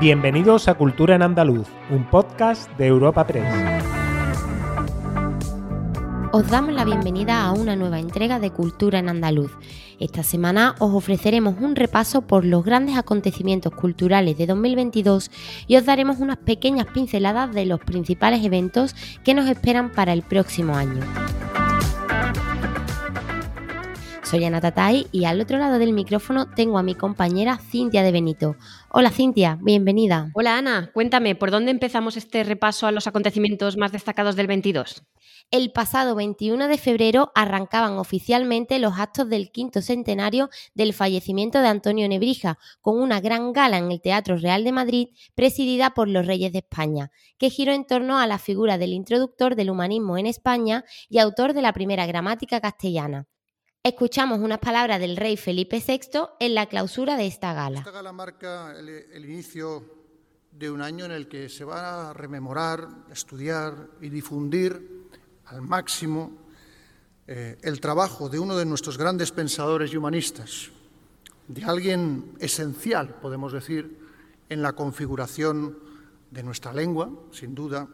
Bienvenidos a Cultura en Andaluz, un podcast de Europa Press. Os damos la bienvenida a una nueva entrega de Cultura en Andaluz. Esta semana os ofreceremos un repaso por los grandes acontecimientos culturales de 2022 y os daremos unas pequeñas pinceladas de los principales eventos que nos esperan para el próximo año. Soy Ana Tatay y al otro lado del micrófono tengo a mi compañera Cintia de Benito. Hola Cintia, bienvenida. Hola Ana, cuéntame, ¿por dónde empezamos este repaso a los acontecimientos más destacados del 22? El pasado 21 de febrero arrancaban oficialmente los actos del quinto centenario del fallecimiento de Antonio Nebrija, con una gran gala en el Teatro Real de Madrid presidida por los Reyes de España, que giró en torno a la figura del introductor del humanismo en España y autor de la primera gramática castellana. Escuchamos unas palabras del rey Felipe VI en la clausura de esta gala. Esta gala marca el, inicio de un año en el que se va a rememorar, estudiar y difundir al máximo eh, el trabajo de uno de nuestros grandes pensadores y humanistas, de alguien esencial, podemos decir, en la configuración de nuestra lengua, sin duda,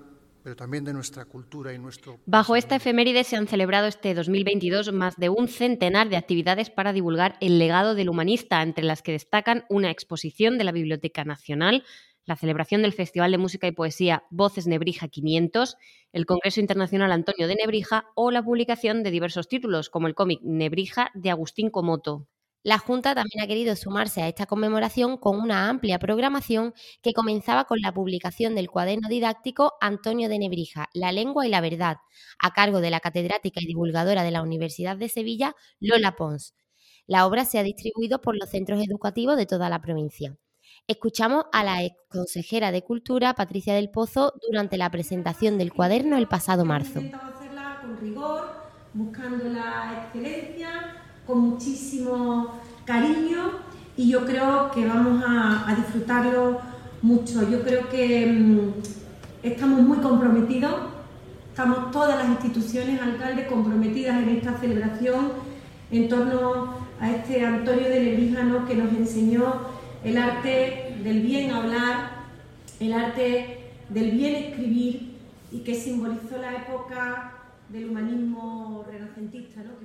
pero también de nuestra cultura y nuestro... Bajo esta efeméride se han celebrado este 2022 más de un centenar de actividades para divulgar el legado del humanista, entre las que destacan una exposición de la Biblioteca Nacional, la celebración del Festival de Música y Poesía Voces Nebrija 500, el Congreso Internacional Antonio de Nebrija o la publicación de diversos títulos, como el cómic Nebrija de Agustín Comoto. La Junta también ha querido sumarse a esta conmemoración con una amplia programación que comenzaba con la publicación del cuaderno didáctico Antonio de Nebrija, La lengua y la verdad, a cargo de la catedrática y divulgadora de la Universidad de Sevilla, Lola Pons. La obra se ha distribuido por los centros educativos de toda la provincia. Escuchamos a la ex consejera de Cultura, Patricia del Pozo, durante la presentación del cuaderno el pasado marzo. buscando la excelencia con muchísimo cariño y yo creo que vamos a, disfrutarlo mucho. Yo creo que mm, estamos muy comprometidos, estamos todas las instituciones, alcaldes, comprometidas en esta celebración en torno a este Antonio de Lebríjano que nos enseñó el arte del bien hablar, el arte del bien escribir y que simbolizó la época del humanismo renacentista, ¿no?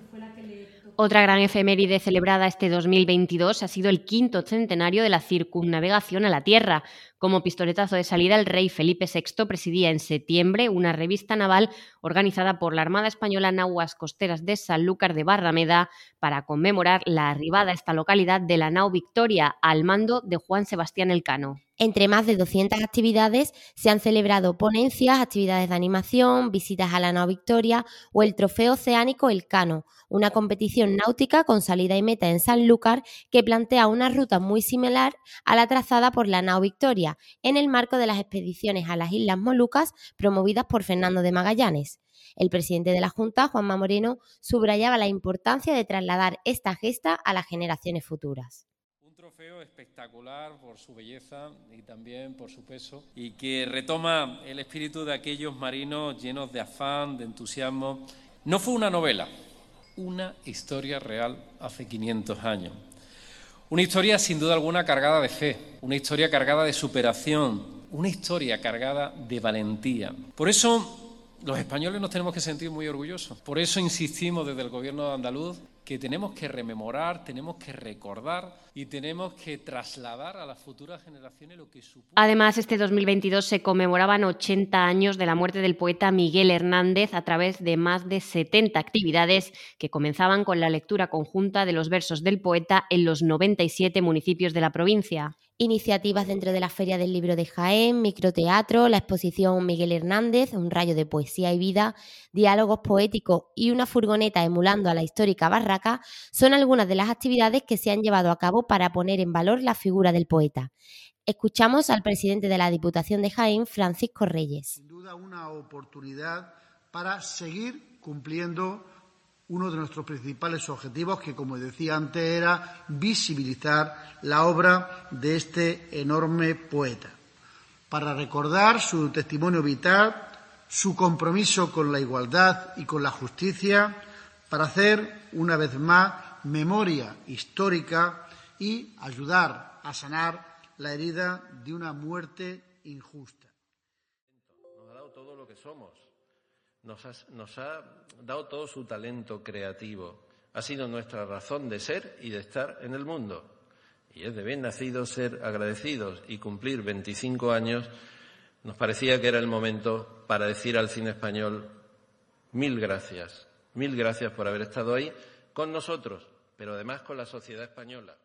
Otra gran efeméride celebrada este 2022 ha sido el quinto centenario de la circunnavegación a la Tierra. Como pistoletazo de salida, el rey Felipe VI presidía en septiembre una revista naval organizada por la Armada Española en aguas costeras de Sanlúcar de Barrameda para conmemorar la arribada a esta localidad de la nao Victoria al mando de Juan Sebastián Elcano. Entre más de 200 actividades se han celebrado ponencias, actividades de animación, visitas a la nao Victoria o el Trofeo Oceánico Elcano, una competición náutica con salida y meta en Sanlúcar que plantea una ruta muy similar a la trazada por la nao Victoria en el marco de las expediciones a las Islas Molucas promovidas por Fernando de Magallanes. El presidente de la Junta, Juanma Moreno, subrayaba la importancia de trasladar esta gesta a las generaciones futuras trofeo espectacular por su belleza y también por su peso y que retoma el espíritu de aquellos marinos llenos de afán, de entusiasmo. No fue una novela, una historia real hace 500 años. Una historia sin duda alguna cargada de fe, una historia cargada de superación, una historia cargada de valentía. Por eso los españoles nos tenemos que sentir muy orgullosos. Por eso insistimos desde el Gobierno Andaluz que tenemos que rememorar, tenemos que recordar y tenemos que trasladar a las futuras generaciones lo que supuso. Además, este 2022 se conmemoraban 80 años de la muerte del poeta Miguel Hernández a través de más de 70 actividades que comenzaban con la lectura conjunta de los versos del poeta en los 97 municipios de la provincia iniciativas dentro de la Feria del Libro de Jaén, microteatro, la exposición Miguel Hernández, un rayo de poesía y vida, diálogos poéticos y una furgoneta emulando a la histórica barraca son algunas de las actividades que se han llevado a cabo para poner en valor la figura del poeta. Escuchamos al presidente de la Diputación de Jaén, Francisco Reyes. Sin duda una oportunidad para seguir cumpliendo uno de nuestros principales objetivos, que como decía antes era visibilizar la obra de este enorme poeta, para recordar su testimonio vital, su compromiso con la igualdad y con la justicia, para hacer una vez más memoria histórica y ayudar a sanar la herida de una muerte injusta. Nos ha, nos ha dado todo su talento creativo, ha sido nuestra razón de ser y de estar en el mundo. Y es de bien nacido ser agradecidos y cumplir 25 años. Nos parecía que era el momento para decir al cine español mil gracias, mil gracias por haber estado ahí con nosotros, pero además con la sociedad española.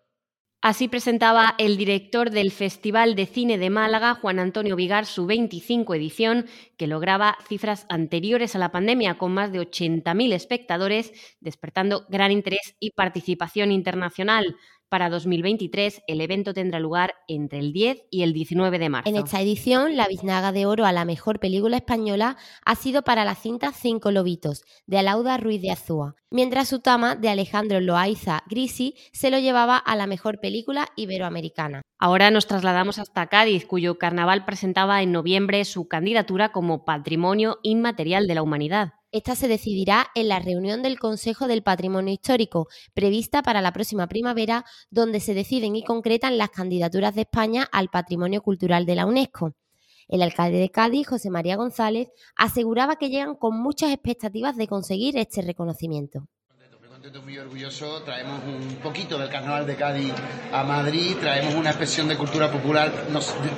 Así presentaba el director del Festival de Cine de Málaga, Juan Antonio Vigar, su 25 edición, que lograba cifras anteriores a la pandemia, con más de 80.000 espectadores, despertando gran interés y participación internacional. Para 2023, el evento tendrá lugar entre el 10 y el 19 de marzo. En esta edición, la biznaga de oro a la mejor película española ha sido para la cinta Cinco Lobitos, de Alauda Ruiz de Azúa, mientras su tama, de Alejandro Loaiza Grisi, se lo llevaba a la mejor película iberoamericana. Ahora nos trasladamos hasta Cádiz, cuyo carnaval presentaba en noviembre su candidatura como Patrimonio Inmaterial de la Humanidad. Esta se decidirá en la reunión del Consejo del Patrimonio Histórico, prevista para la próxima primavera, donde se deciden y concretan las candidaturas de España al Patrimonio Cultural de la UNESCO. El alcalde de Cádiz, José María González, aseguraba que llegan con muchas expectativas de conseguir este reconocimiento muy orgulloso. Traemos un poquito del carnaval de Cádiz a Madrid, traemos una expresión de cultura popular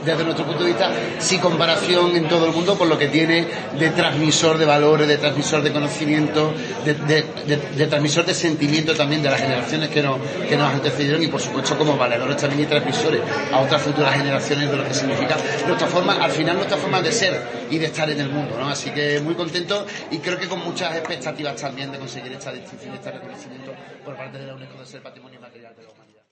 desde nuestro punto de vista sin comparación en todo el mundo por lo que tiene de transmisor de valores, de transmisor de conocimiento, de, transmisor de sentimiento también de las generaciones que nos, que nos antecedieron y por supuesto como valedores también y transmisores a otras futuras generaciones de lo que significa nuestra forma, al final nuestra forma de ser y de estar en el mundo. ¿no? Así que muy contento y creo que con muchas expectativas también de conseguir esta distinción, esta reconocimiento por parte de la UNESCO de ser patrimonio material de la humanidad.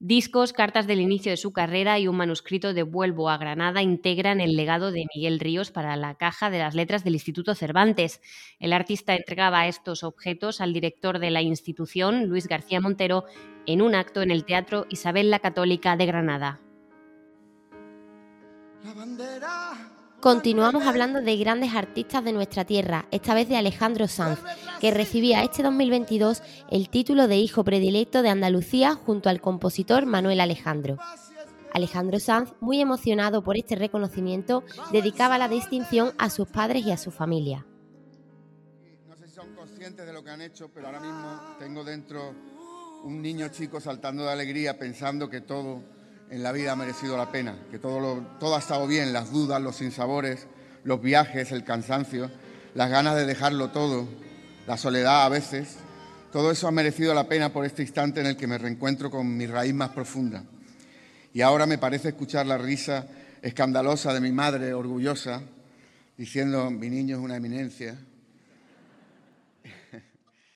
Discos, cartas del inicio de su carrera y un manuscrito de Vuelvo a Granada integran el legado de Miguel Ríos para la caja de las letras del Instituto Cervantes. El artista entregaba estos objetos al director de la institución, Luis García Montero, en un acto en el Teatro Isabel la Católica de Granada. La bandera Continuamos hablando de grandes artistas de nuestra tierra, esta vez de Alejandro Sanz, que recibía este 2022 el título de Hijo Predilecto de Andalucía junto al compositor Manuel Alejandro. Alejandro Sanz, muy emocionado por este reconocimiento, dedicaba la distinción a sus padres y a su familia. No sé si son conscientes de lo que han hecho, pero ahora mismo tengo dentro un niño chico saltando de alegría pensando que todo en la vida ha merecido la pena, que todo, todo ha estado bien, las dudas, los sinsabores, los viajes, el cansancio, las ganas de dejarlo todo, la soledad a veces, todo eso ha merecido la pena por este instante en el que me reencuentro con mi raíz más profunda. Y ahora me parece escuchar la risa escandalosa de mi madre, orgullosa, diciendo, mi niño es una eminencia,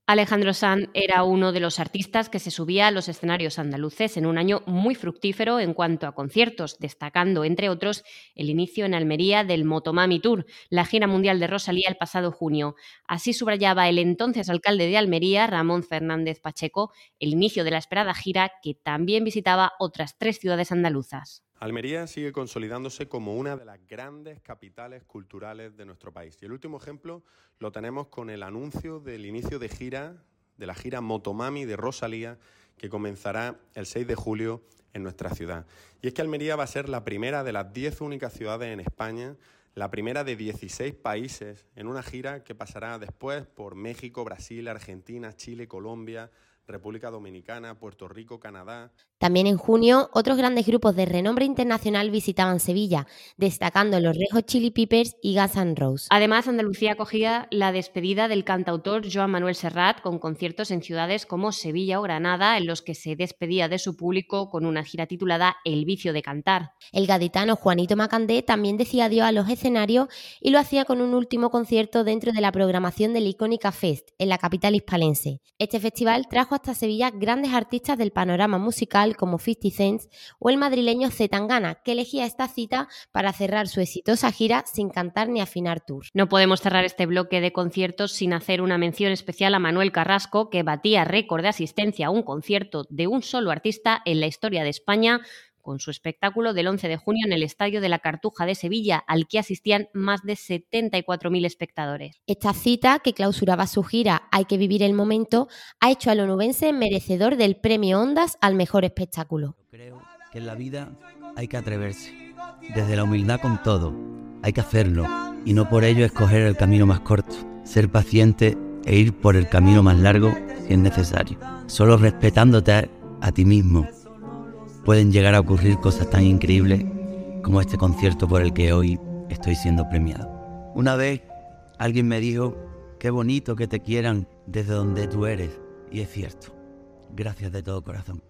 Alejandro Sanz era uno de los artistas que se subía a los escenarios andaluces en un año muy fructífero en cuanto a conciertos, destacando, entre otros, el inicio en Almería del Motomami Tour, la gira mundial de Rosalía el pasado junio. Así subrayaba el entonces alcalde de Almería, Ramón Fernández Pacheco, el inicio de la esperada gira que también visitaba otras tres ciudades andaluzas. Almería sigue consolidándose como una de las grandes capitales culturales de nuestro país. Y el último ejemplo lo tenemos con el anuncio del inicio de gira, de la gira Motomami de Rosalía, que comenzará el 6 de julio en nuestra ciudad. Y es que Almería va a ser la primera de las 10 únicas ciudades en España, la primera de 16 países, en una gira que pasará después por México, Brasil, Argentina, Chile, Colombia, República Dominicana, Puerto Rico, Canadá. También en junio, otros grandes grupos de renombre internacional visitaban Sevilla, destacando los Rejos Chili Peppers y Guns N' Roses. Además, Andalucía acogía la despedida del cantautor Joan Manuel Serrat con conciertos en ciudades como Sevilla o Granada, en los que se despedía de su público con una gira titulada El vicio de cantar. El gaditano Juanito Macandé también decía adiós a los escenarios y lo hacía con un último concierto dentro de la programación del Icónica Fest en la capital hispalense. Este festival trajo hasta Sevilla grandes artistas del panorama musical como 50 Cent o el madrileño Zetangana, que elegía esta cita para cerrar su exitosa gira sin cantar ni afinar tour. No podemos cerrar este bloque de conciertos sin hacer una mención especial a Manuel Carrasco, que batía récord de asistencia a un concierto de un solo artista en la historia de España con su espectáculo del 11 de junio en el Estadio de la Cartuja de Sevilla, al que asistían más de 74.000 espectadores. Esta cita, que clausuraba su gira Hay que vivir el momento, ha hecho al onubense merecedor del premio Ondas al mejor espectáculo. que en la vida hay que atreverse, desde la humildad con todo, hay que hacerlo y no por ello escoger el camino más corto, ser paciente e ir por el camino más largo si es necesario. Solo respetándote a, ti mismo pueden llegar a ocurrir cosas tan increíbles como este concierto por el que hoy estoy siendo premiado. Una vez alguien me dijo, qué bonito que te quieran desde donde tú eres, y es cierto. Gracias de todo corazón.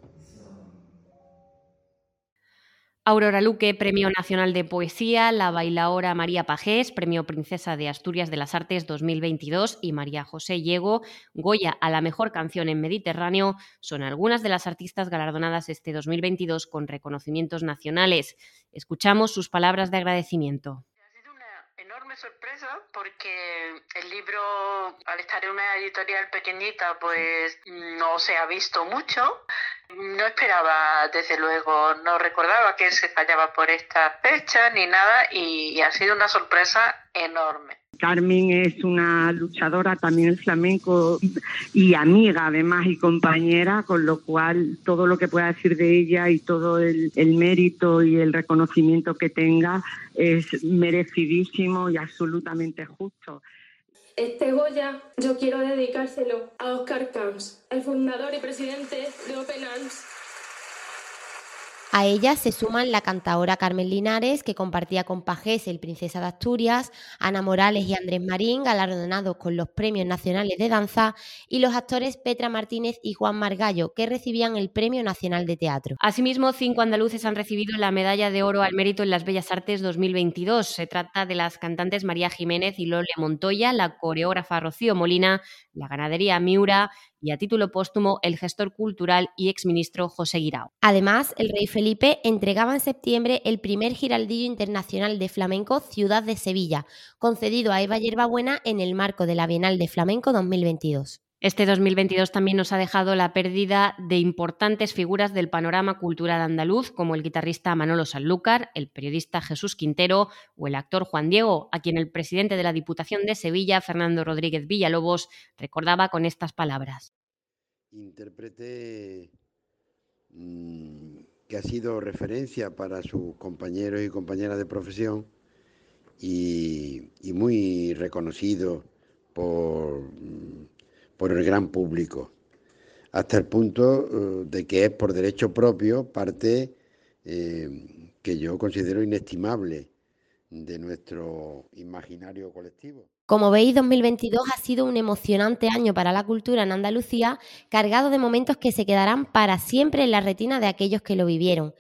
Aurora Luque, Premio Nacional de Poesía, la bailaora María Pajés, Premio Princesa de Asturias de las Artes 2022 y María José Llego, Goya a la mejor canción en Mediterráneo, son algunas de las artistas galardonadas este 2022 con reconocimientos nacionales. Escuchamos sus palabras de agradecimiento enorme sorpresa porque el libro, al estar en una editorial pequeñita, pues no se ha visto mucho. No esperaba, desde luego, no recordaba que se fallaba por esta fecha ni nada y, ha sido una sorpresa enorme. Carmen es una luchadora también el flamenco y amiga además y compañera, con lo cual todo lo que pueda decir de ella y todo el, el mérito y el reconocimiento que tenga es merecidísimo y absolutamente justo. Este Goya yo quiero dedicárselo a Oscar Camps, el fundador y presidente de Open Arms. A ella se suman la cantaora Carmen Linares, que compartía con Pajés el Princesa de Asturias, Ana Morales y Andrés Marín, galardonados con los Premios Nacionales de Danza, y los actores Petra Martínez y Juan Margallo, que recibían el Premio Nacional de Teatro. Asimismo, cinco andaluces han recibido la Medalla de Oro al Mérito en las Bellas Artes 2022. Se trata de las cantantes María Jiménez y Lole Montoya, la coreógrafa Rocío Molina, la ganadería Miura y a título póstumo el gestor cultural y exministro José Guirao. Además, el rey Felipe entregaba en septiembre el primer giraldillo internacional de flamenco Ciudad de Sevilla, concedido a Eva Yerbabuena en el marco de la Bienal de Flamenco 2022. Este 2022 también nos ha dejado la pérdida de importantes figuras del panorama cultural andaluz, como el guitarrista Manolo Sanlúcar, el periodista Jesús Quintero o el actor Juan Diego, a quien el presidente de la Diputación de Sevilla, Fernando Rodríguez Villalobos, recordaba con estas palabras. Intérprete mm, que ha sido referencia para sus compañeros y compañeras de profesión y, muy reconocido por mm, por el gran público, hasta el punto eh, de que es por derecho propio parte eh, que yo considero inestimable de nuestro imaginario colectivo. Como veis, 2022 ha sido un emocionante año para la cultura en Andalucía, cargado de momentos que se quedarán para siempre en la retina de aquellos que lo vivieron.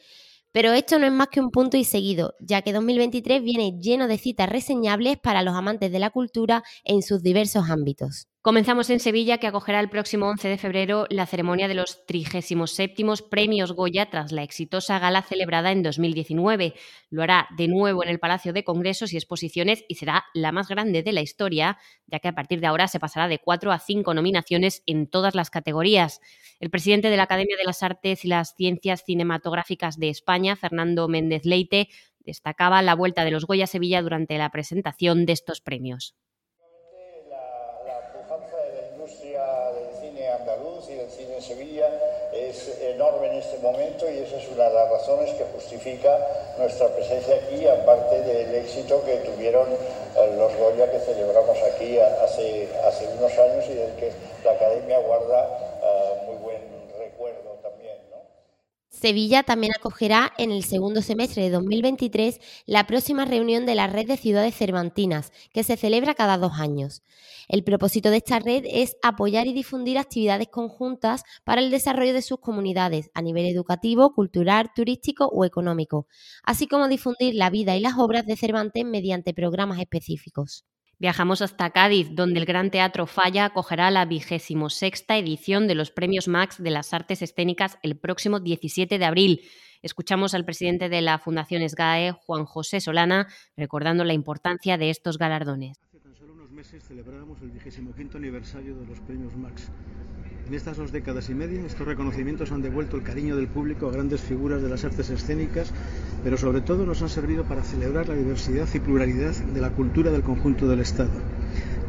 Pero esto no es más que un punto y seguido, ya que 2023 viene lleno de citas reseñables para los amantes de la cultura en sus diversos ámbitos. Comenzamos en Sevilla, que acogerá el próximo 11 de febrero la ceremonia de los 37 Premios Goya tras la exitosa gala celebrada en 2019. Lo hará de nuevo en el Palacio de Congresos y Exposiciones y será la más grande de la historia, ya que a partir de ahora se pasará de cuatro a cinco nominaciones en todas las categorías. El presidente de la Academia de las Artes y las Ciencias Cinematográficas de España, Fernando Méndez Leite, destacaba la vuelta de los Goya a Sevilla durante la presentación de estos premios. Sevilla es enorme en este momento y esa es una de las razones que justifica nuestra presencia aquí, aparte del éxito que tuvieron eh, los Goya que celebramos aquí hace, hace unos años y del que la Academia guarda eh, muy buen recuerdo también. Sevilla también acogerá en el segundo semestre de 2023 la próxima reunión de la Red de Ciudades Cervantinas, que se celebra cada dos años. El propósito de esta red es apoyar y difundir actividades conjuntas para el desarrollo de sus comunidades a nivel educativo, cultural, turístico o económico, así como difundir la vida y las obras de Cervantes mediante programas específicos. Viajamos hasta Cádiz, donde el Gran Teatro Falla acogerá la vigésimo sexta edición de los Premios Max de las Artes Escénicas el próximo 17 de abril. Escuchamos al presidente de la Fundación SGAE, Juan José Solana, recordando la importancia de estos galardones. Hace tan solo unos meses celebrábamos el vigésimo quinto aniversario de los Premios Max. En estas dos décadas y media, estos reconocimientos han devuelto el cariño del público a grandes figuras de las artes escénicas, pero sobre todo nos han servido para celebrar la diversidad y pluralidad de la cultura del conjunto del Estado.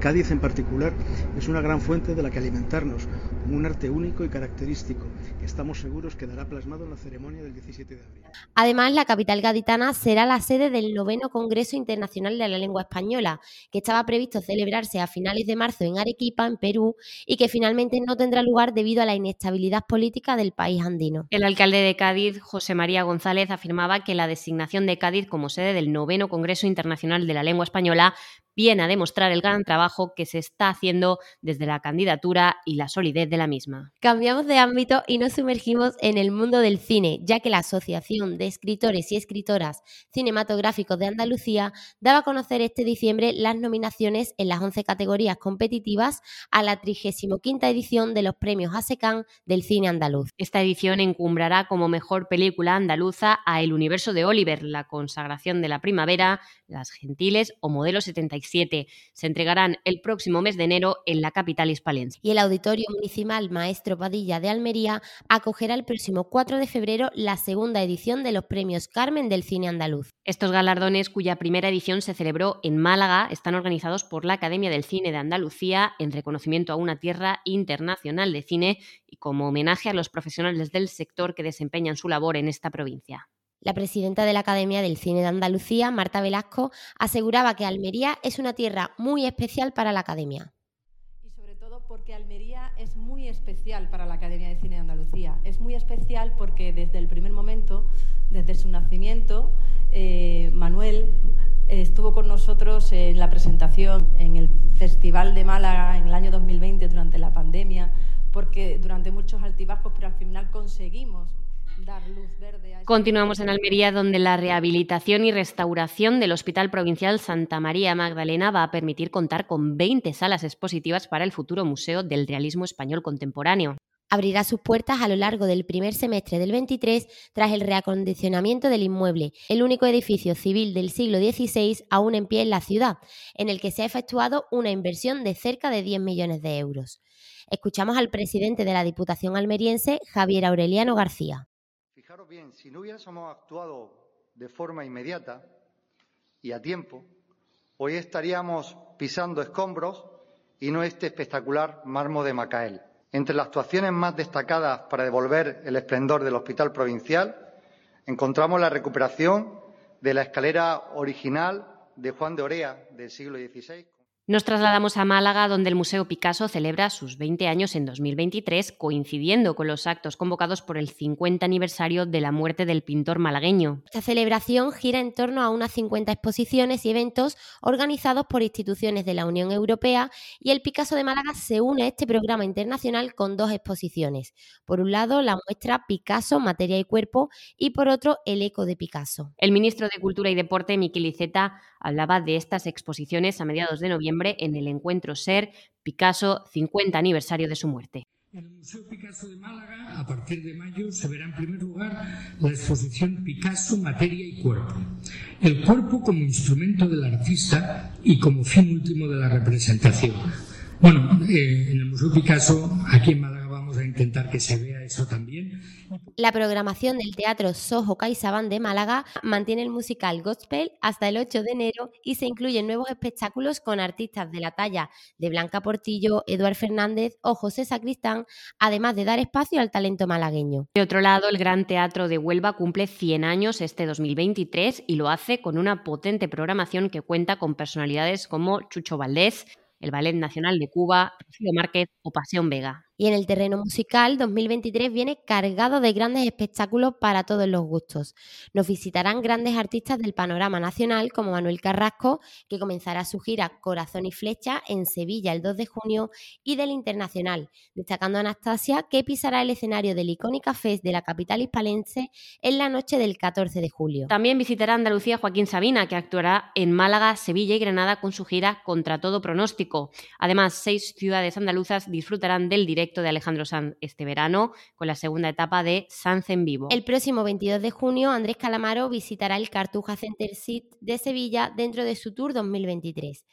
Cádiz en particular es una gran fuente de la que alimentarnos, un arte único y característico, que estamos seguros quedará plasmado en la ceremonia del 17 de abril. Además, la capital gaditana será la sede del noveno Congreso Internacional de la Lengua Española, que estaba previsto celebrarse a finales de marzo en Arequipa, en Perú, y que finalmente no tendrá lugar debido a la inestabilidad política del país andino. El alcalde de Cádiz, José María González, afirmaba que la designación de Cádiz como sede del noveno Congreso Internacional de la Lengua Española viene a demostrar el gran trabajo que se está haciendo desde la candidatura y la solidez de la misma. Cambiamos de ámbito y nos sumergimos en el mundo del cine, ya que la Asociación de Escritores y Escritoras Cinematográficos de Andalucía daba a conocer este diciembre las nominaciones en las 11 categorías competitivas a la 35 edición de los premios ASECAN del cine andaluz. Esta edición encumbrará como mejor película andaluza a El universo de Oliver, La consagración de la primavera, Las gentiles o Modelo 75 se entregarán el próximo mes de enero en la capital hispalense. Y el Auditorio Municipal Maestro Padilla de Almería acogerá el próximo 4 de febrero la segunda edición de los Premios Carmen del Cine Andaluz. Estos galardones, cuya primera edición se celebró en Málaga, están organizados por la Academia del Cine de Andalucía en reconocimiento a una tierra internacional de cine y como homenaje a los profesionales del sector que desempeñan su labor en esta provincia. La presidenta de la Academia del Cine de Andalucía, Marta Velasco, aseguraba que Almería es una tierra muy especial para la Academia. Y sobre todo porque Almería es muy especial para la Academia de Cine de Andalucía. Es muy especial porque desde el primer momento, desde su nacimiento, eh, Manuel estuvo con nosotros en la presentación en el Festival de Málaga en el año 2020 durante la pandemia, porque durante muchos altibajos, pero al final conseguimos Continuamos en Almería, donde la rehabilitación y restauración del Hospital Provincial Santa María Magdalena va a permitir contar con 20 salas expositivas para el futuro Museo del Realismo Español Contemporáneo. Abrirá sus puertas a lo largo del primer semestre del 23 tras el reacondicionamiento del inmueble, el único edificio civil del siglo XVI aún en pie en la ciudad, en el que se ha efectuado una inversión de cerca de 10 millones de euros. Escuchamos al presidente de la Diputación almeriense, Javier Aureliano García bien, si no hubiésemos actuado de forma inmediata y a tiempo, hoy estaríamos pisando escombros y no este espectacular mármol de Macael. Entre las actuaciones más destacadas para devolver el esplendor del Hospital Provincial encontramos la recuperación de la escalera original de Juan de Orea del siglo XVI. Nos trasladamos a Málaga, donde el Museo Picasso celebra sus 20 años en 2023, coincidiendo con los actos convocados por el 50 aniversario de la muerte del pintor malagueño. Esta celebración gira en torno a unas 50 exposiciones y eventos organizados por instituciones de la Unión Europea y el Picasso de Málaga se une a este programa internacional con dos exposiciones. Por un lado, la muestra Picasso, Materia y Cuerpo y por otro, El Eco de Picasso. El ministro de Cultura y Deporte, Miquel Iceta, hablaba de estas exposiciones a mediados de noviembre en el encuentro SER Picasso 50 aniversario de su muerte. En el Museo Picasso de Málaga, a partir de mayo, se verá en primer lugar la exposición Picasso, Materia y Cuerpo. El cuerpo como instrumento del artista y como fin último de la representación. Bueno, eh, en el Museo Picasso, aquí en Málaga, vamos a intentar que se vea eso también la programación del Teatro Soho CaixaBank de Málaga mantiene el musical Gospel hasta el 8 de enero y se incluyen nuevos espectáculos con artistas de la talla de Blanca Portillo, Eduard Fernández o José Sacristán, además de dar espacio al talento malagueño. De otro lado, el Gran Teatro de Huelva cumple 100 años este 2023 y lo hace con una potente programación que cuenta con personalidades como Chucho Valdés, el Ballet Nacional de Cuba, Rocío Márquez o Pasión Vega. Y en el terreno musical, 2023 viene cargado de grandes espectáculos para todos los gustos. Nos visitarán grandes artistas del panorama nacional como Manuel Carrasco, que comenzará su gira Corazón y Flecha en Sevilla el 2 de junio, y del internacional, destacando a Anastasia, que pisará el escenario del icónica Fest de la capital hispalense en la noche del 14 de julio. También visitará Andalucía Joaquín Sabina, que actuará en Málaga, Sevilla y Granada con su gira Contra todo pronóstico. Además, seis ciudades andaluzas disfrutarán del directo de Alejandro Sanz este verano con la segunda etapa de Sanz en vivo. El próximo 22 de junio, Andrés Calamaro visitará el Cartuja Center Seat de Sevilla dentro de su tour 2023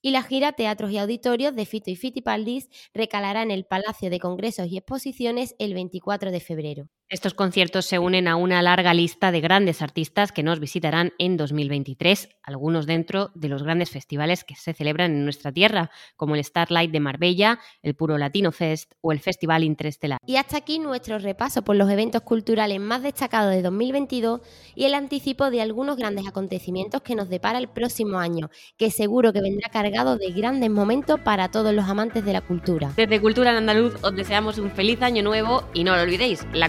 y la gira Teatros y Auditorios de Fito y Fitipaldis recalará en el Palacio de Congresos y Exposiciones el 24 de febrero. Estos conciertos se unen a una larga lista de grandes artistas que nos visitarán en 2023, algunos dentro de los grandes festivales que se celebran en nuestra tierra, como el Starlight de Marbella, el Puro Latino Fest o el Festival Interestelar. Y hasta aquí nuestro repaso por los eventos culturales más destacados de 2022 y el anticipo de algunos grandes acontecimientos que nos depara el próximo año, que seguro que vendrá cargado de grandes momentos para todos los amantes de la cultura. Desde Cultura en Andaluz os deseamos un feliz año nuevo y no lo olvidéis, la